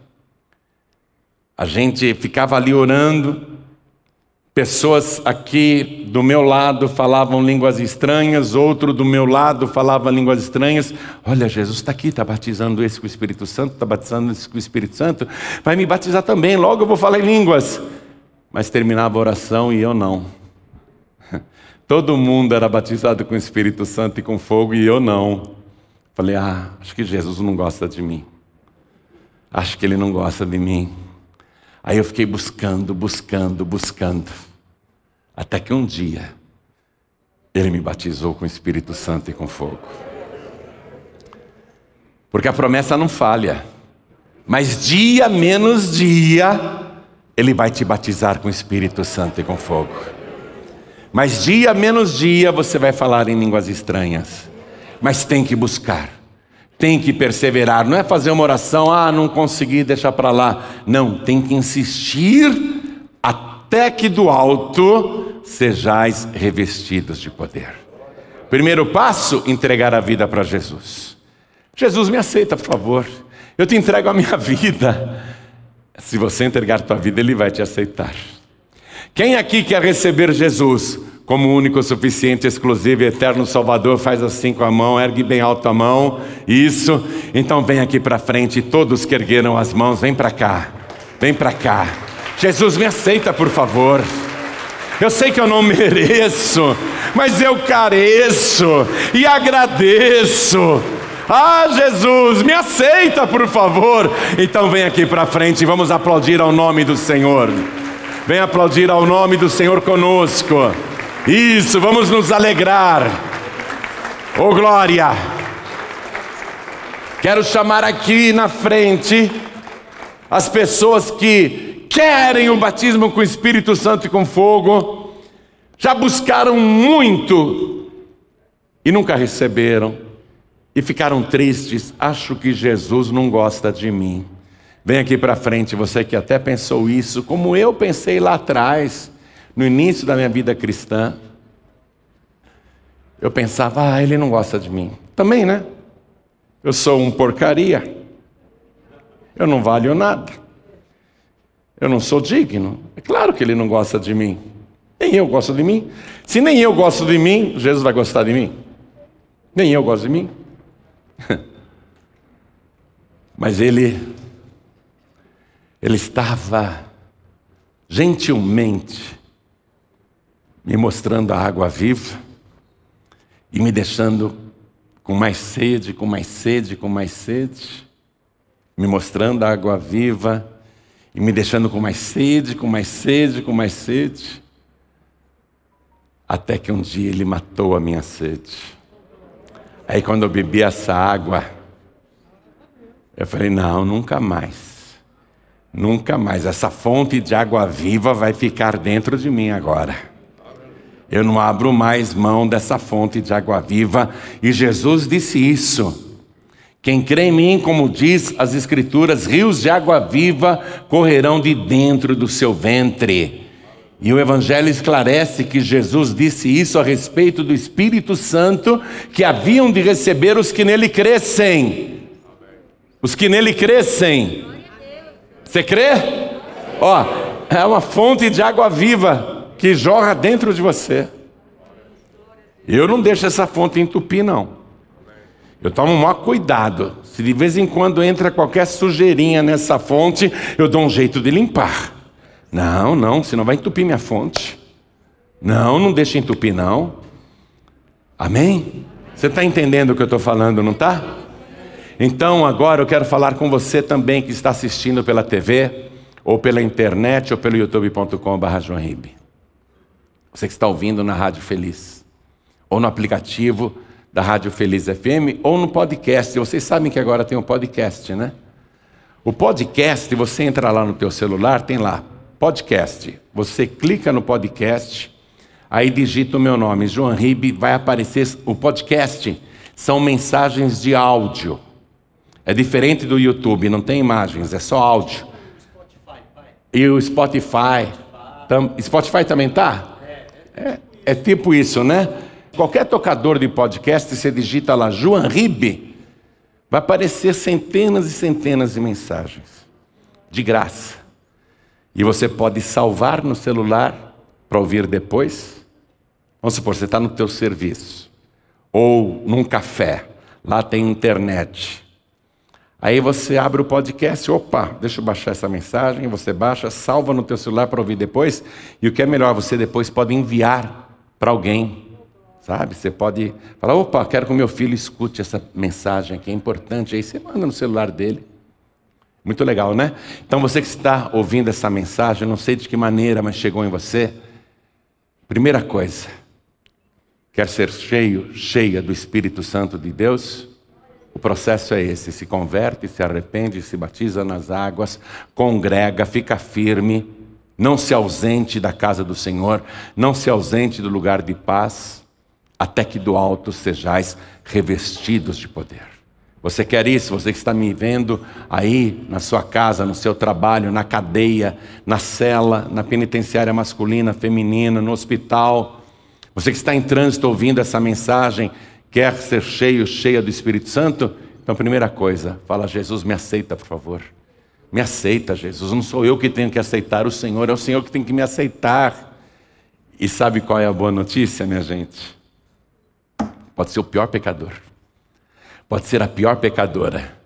[SPEAKER 1] a gente ficava ali orando, Pessoas aqui do meu lado falavam línguas estranhas, outro do meu lado falava línguas estranhas. Olha, Jesus está aqui, está batizando esse com o Espírito Santo, está batizando esse com o Espírito Santo, vai me batizar também, logo eu vou falar em línguas. Mas terminava a oração e eu não. Todo mundo era batizado com o Espírito Santo e com fogo e eu não. Falei, ah, acho que Jesus não gosta de mim. Acho que ele não gosta de mim. Aí eu fiquei buscando, buscando, buscando. Até que um dia, ele me batizou com o Espírito Santo e com fogo. Porque a promessa não falha. Mas dia menos dia, ele vai te batizar com o Espírito Santo e com fogo. Mas dia menos dia você vai falar em línguas estranhas. Mas tem que buscar tem que perseverar, não é fazer uma oração, ah, não consegui, deixar para lá. Não, tem que insistir até que do alto sejais revestidos de poder. Primeiro passo, entregar a vida para Jesus. Jesus me aceita, por favor. Eu te entrego a minha vida. Se você entregar tua vida, ele vai te aceitar. Quem aqui quer receber Jesus como único, suficiente, exclusivo, eterno Salvador, faz assim com a mão, ergue bem alto a mão. Isso. Então vem aqui para frente, todos que ergueram as mãos, vem para cá. Vem para cá. Jesus, me aceita, por favor. Eu sei que eu não mereço, mas eu careço e agradeço. Ah, Jesus, me aceita, por favor. Então vem aqui para frente e vamos aplaudir ao nome do Senhor. Vem aplaudir ao nome do Senhor conosco. Isso, vamos nos alegrar. Oh glória! Quero chamar aqui na frente as pessoas que querem o batismo com o Espírito Santo e com fogo, já buscaram muito e nunca receberam e ficaram tristes. Acho que Jesus não gosta de mim. Vem aqui para frente, você que até pensou isso, como eu pensei lá atrás, no início da minha vida cristã. Eu pensava, ah, ele não gosta de mim. Também, né? Eu sou um porcaria. Eu não valho nada. Eu não sou digno. É claro que ele não gosta de mim. Nem eu gosto de mim. Se nem eu gosto de mim, Jesus vai gostar de mim. Nem eu gosto de mim. Mas ele, ele estava gentilmente me mostrando a água viva e me deixando com mais sede, com mais sede, com mais sede, me mostrando a água viva e me deixando com mais sede, com mais sede, com mais sede, até que um dia ele matou a minha sede. Aí quando eu bebi essa água, eu falei: não, nunca mais. Nunca mais. Essa fonte de água viva vai ficar dentro de mim agora. Eu não abro mais mão dessa fonte de água viva. E Jesus disse isso. Quem crê em mim, como diz as Escrituras, rios de água viva correrão de dentro do seu ventre. E o Evangelho esclarece que Jesus disse isso a respeito do Espírito Santo que haviam de receber os que nele crescem. Os que nele crescem. Você crê? Ó, é uma fonte de água viva que jorra dentro de você. Eu não deixo essa fonte entupir, não. Eu tomo o maior cuidado. Se de vez em quando entra qualquer sujeirinha nessa fonte, eu dou um jeito de limpar. Não, não, senão vai entupir minha fonte. Não, não deixa entupir, não. Amém? Você está entendendo o que eu estou falando, não está? Então agora eu quero falar com você também que está assistindo pela TV, ou pela internet, ou pelo youtube.com.br. Você que está ouvindo na Rádio Feliz, ou no aplicativo da Rádio Feliz FM, ou no podcast. Vocês sabem que agora tem um podcast, né? O podcast, você entra lá no teu celular, tem lá podcast. Você clica no podcast, aí digita o meu nome, João Ribe, vai aparecer o podcast. São mensagens de áudio. É diferente do YouTube, não tem imagens, é só áudio. E o Spotify. Tam, Spotify também tá? É, é tipo isso, né? Qualquer tocador de podcast, você digita lá João Ribe, vai aparecer centenas e centenas de mensagens. De graça. E você pode salvar no celular para ouvir depois. Vamos supor, você está no teu serviço. Ou num café. Lá tem internet. Aí você abre o podcast, opa, deixa eu baixar essa mensagem, você baixa, salva no teu celular para ouvir depois, e o que é melhor, você depois pode enviar para alguém, sabe? Você pode falar, opa, quero que o meu filho escute essa mensagem aqui, é importante, aí você manda no celular dele. Muito legal, né? Então você que está ouvindo essa mensagem, não sei de que maneira, mas chegou em você. Primeira coisa, quer ser cheio, cheia do Espírito Santo de Deus? O processo é esse: se converte, se arrepende, se batiza nas águas, congrega, fica firme, não se ausente da casa do Senhor, não se ausente do lugar de paz, até que do alto sejais revestidos de poder. Você quer isso? Você que está me vendo aí na sua casa, no seu trabalho, na cadeia, na cela, na penitenciária masculina, feminina, no hospital. Você que está em trânsito ouvindo essa mensagem, quer ser cheio, cheia do Espírito Santo? Então, primeira coisa, fala: Jesus, me aceita, por favor. Me aceita, Jesus. Não sou eu que tenho que aceitar o Senhor, é o Senhor que tem que me aceitar. E sabe qual é a boa notícia, minha gente? Pode ser o pior pecador. Pode ser a pior pecadora.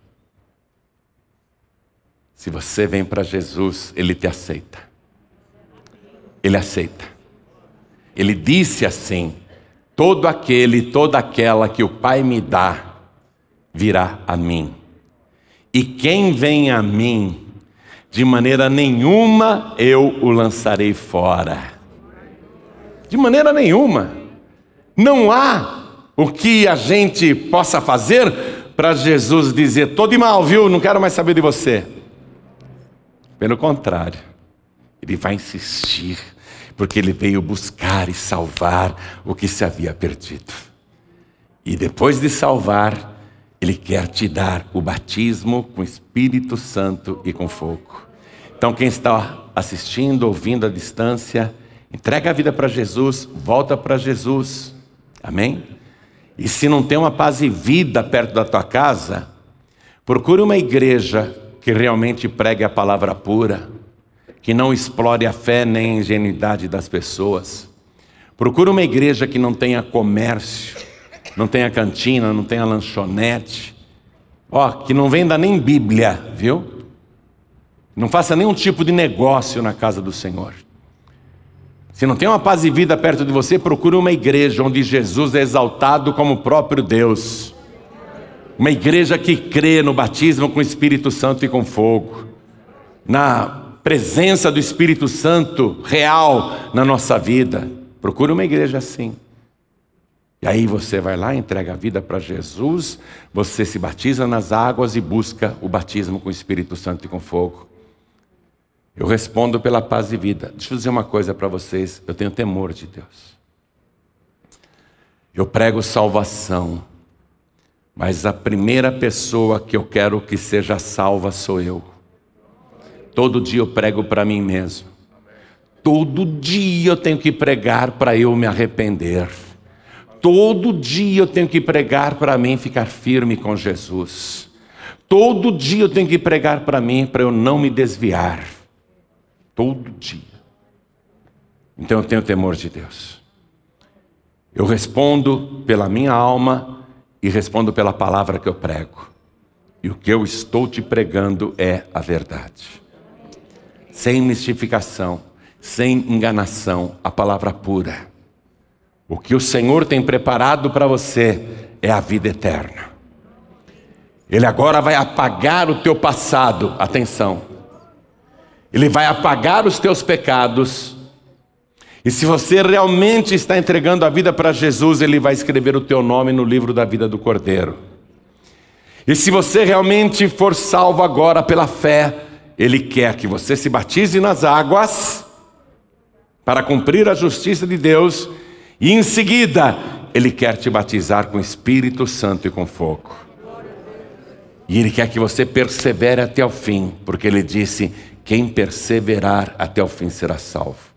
[SPEAKER 1] Se você vem para Jesus, Ele te aceita. Ele aceita. Ele disse assim: todo aquele, toda aquela que o Pai me dá, virá a mim. E quem vem a mim, de maneira nenhuma eu o lançarei fora. De maneira nenhuma. Não há o que a gente possa fazer para Jesus dizer: de mal, viu? Não quero mais saber de você. Pelo contrário, ele vai insistir porque ele veio buscar e salvar o que se havia perdido. E depois de salvar, ele quer te dar o batismo com Espírito Santo e com fogo. Então, quem está assistindo, ouvindo à distância, entrega a vida para Jesus, volta para Jesus. Amém? E se não tem uma paz e vida perto da tua casa, procure uma igreja que realmente pregue a palavra pura que não explore a fé nem a ingenuidade das pessoas. Procura uma igreja que não tenha comércio, não tenha cantina, não tenha lanchonete. Ó, que não venda nem Bíblia, viu? Não faça nenhum tipo de negócio na casa do Senhor. Se não tem uma paz e vida perto de você, procure uma igreja onde Jesus é exaltado como o próprio Deus. Uma igreja que crê no batismo com o Espírito Santo e com fogo. Na presença do Espírito Santo real na nossa vida. Procure uma igreja assim. E aí você vai lá, entrega a vida para Jesus, você se batiza nas águas e busca o batismo com o Espírito Santo e com fogo. Eu respondo pela paz e vida. Deixa eu dizer uma coisa para vocês, eu tenho temor de Deus. Eu prego salvação, mas a primeira pessoa que eu quero que seja salva sou eu. Todo dia eu prego para mim mesmo. Todo dia eu tenho que pregar para eu me arrepender. Todo dia eu tenho que pregar para mim ficar firme com Jesus. Todo dia eu tenho que pregar para mim para eu não me desviar. Todo dia. Então eu tenho temor de Deus. Eu respondo pela minha alma e respondo pela palavra que eu prego. E o que eu estou te pregando é a verdade sem mistificação, sem enganação, a palavra pura. O que o Senhor tem preparado para você é a vida eterna. Ele agora vai apagar o teu passado, atenção. Ele vai apagar os teus pecados. E se você realmente está entregando a vida para Jesus, ele vai escrever o teu nome no livro da vida do Cordeiro. E se você realmente for salvo agora pela fé, ele quer que você se batize nas águas para cumprir a justiça de Deus e em seguida ele quer te batizar com Espírito Santo e com fogo. E ele quer que você persevere até o fim, porque ele disse: quem perseverar até o fim será salvo.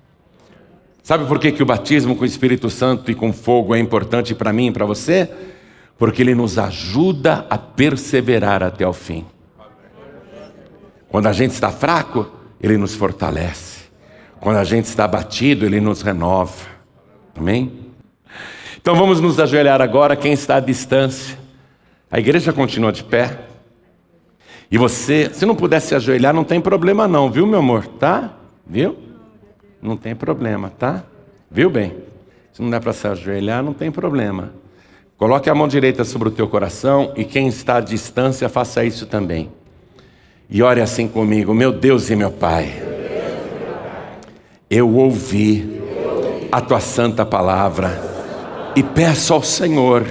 [SPEAKER 1] Sabe por que, que o batismo com o Espírito Santo e com fogo é importante para mim e para você? Porque ele nos ajuda a perseverar até o fim. Quando a gente está fraco, Ele nos fortalece. Quando a gente está abatido, Ele nos renova. Amém? Então vamos nos ajoelhar agora, quem está à distância. A igreja continua de pé. E você, se não puder se ajoelhar, não tem problema não, viu, meu amor? Tá? Viu? Não tem problema, tá? Viu bem? Se não der para se ajoelhar, não tem problema. Coloque a mão direita sobre o teu coração e quem está à distância, faça isso também. E ore assim comigo, meu Deus e meu Pai. Eu ouvi a tua santa palavra e peço ao Senhor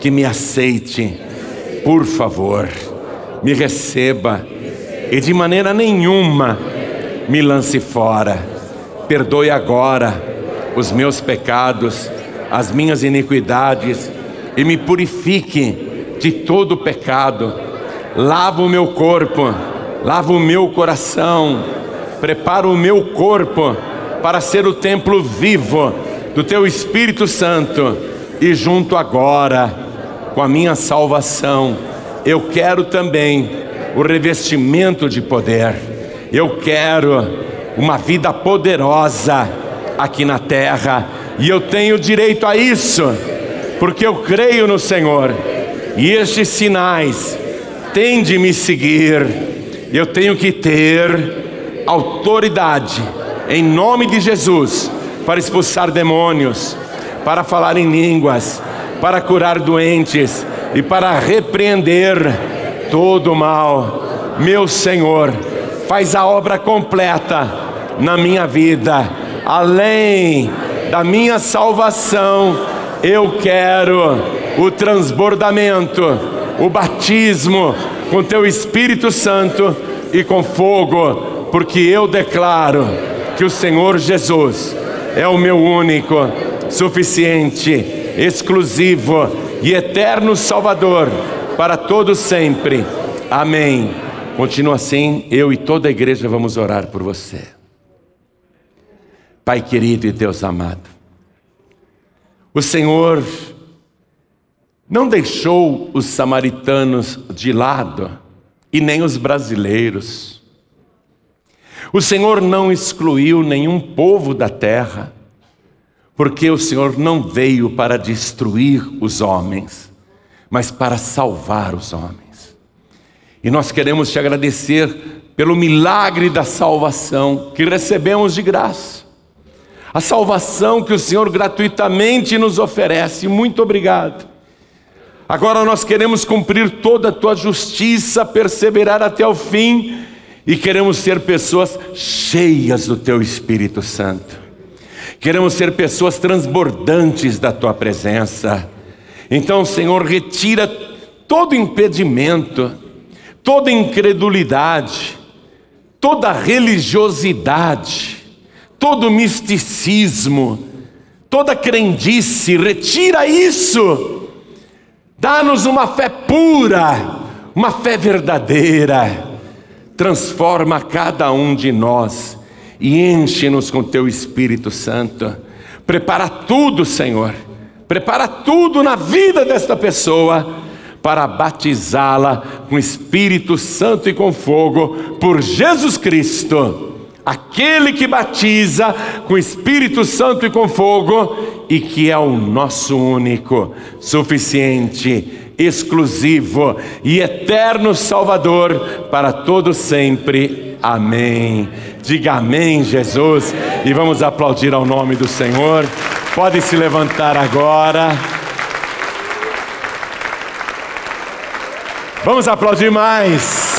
[SPEAKER 1] que me aceite, por favor, me receba e de maneira nenhuma me lance fora. Perdoe agora os meus pecados, as minhas iniquidades e me purifique de todo pecado lava o meu corpo, lava o meu coração, prepara o meu corpo para ser o templo vivo do Teu Espírito Santo e junto agora com a minha salvação, eu quero também o revestimento de poder, eu quero uma vida poderosa, aqui na terra, e eu tenho direito a isso, porque eu creio no Senhor, e estes sinais têm de me seguir, eu tenho que ter autoridade, em nome de Jesus, para expulsar demônios, para falar em línguas, para curar doentes e para repreender todo o mal. Meu Senhor, faz a obra completa na minha vida, além da minha salvação, eu quero o transbordamento, o batismo com teu Espírito Santo e com fogo, porque eu declaro que o Senhor Jesus é o meu único, suficiente, exclusivo e eterno Salvador para todos sempre. Amém. Continua assim, eu e toda a igreja vamos orar por você. Pai querido e Deus amado, o Senhor não deixou os samaritanos de lado e nem os brasileiros. O Senhor não excluiu nenhum povo da terra, porque o Senhor não veio para destruir os homens, mas para salvar os homens. E nós queremos te agradecer pelo milagre da salvação que recebemos de graça. A salvação que o Senhor gratuitamente nos oferece. Muito obrigado. Agora nós queremos cumprir toda a tua justiça, perseverar até o fim e queremos ser pessoas cheias do teu Espírito Santo. Queremos ser pessoas transbordantes da tua presença. Então, Senhor, retira todo impedimento, toda incredulidade, toda religiosidade, todo misticismo, toda crendice, retira isso. Dá-nos uma fé pura, uma fé verdadeira transforma cada um de nós e enche-nos com teu Espírito Santo. Prepara tudo, Senhor, prepara tudo na vida desta pessoa para batizá-la com Espírito Santo e com fogo por Jesus Cristo. Aquele que batiza com Espírito Santo e com fogo, e que é o nosso único, suficiente exclusivo e eterno Salvador para todo sempre. Amém. Diga amém, Jesus, e vamos aplaudir ao nome do Senhor. Pode se levantar agora. Vamos aplaudir mais.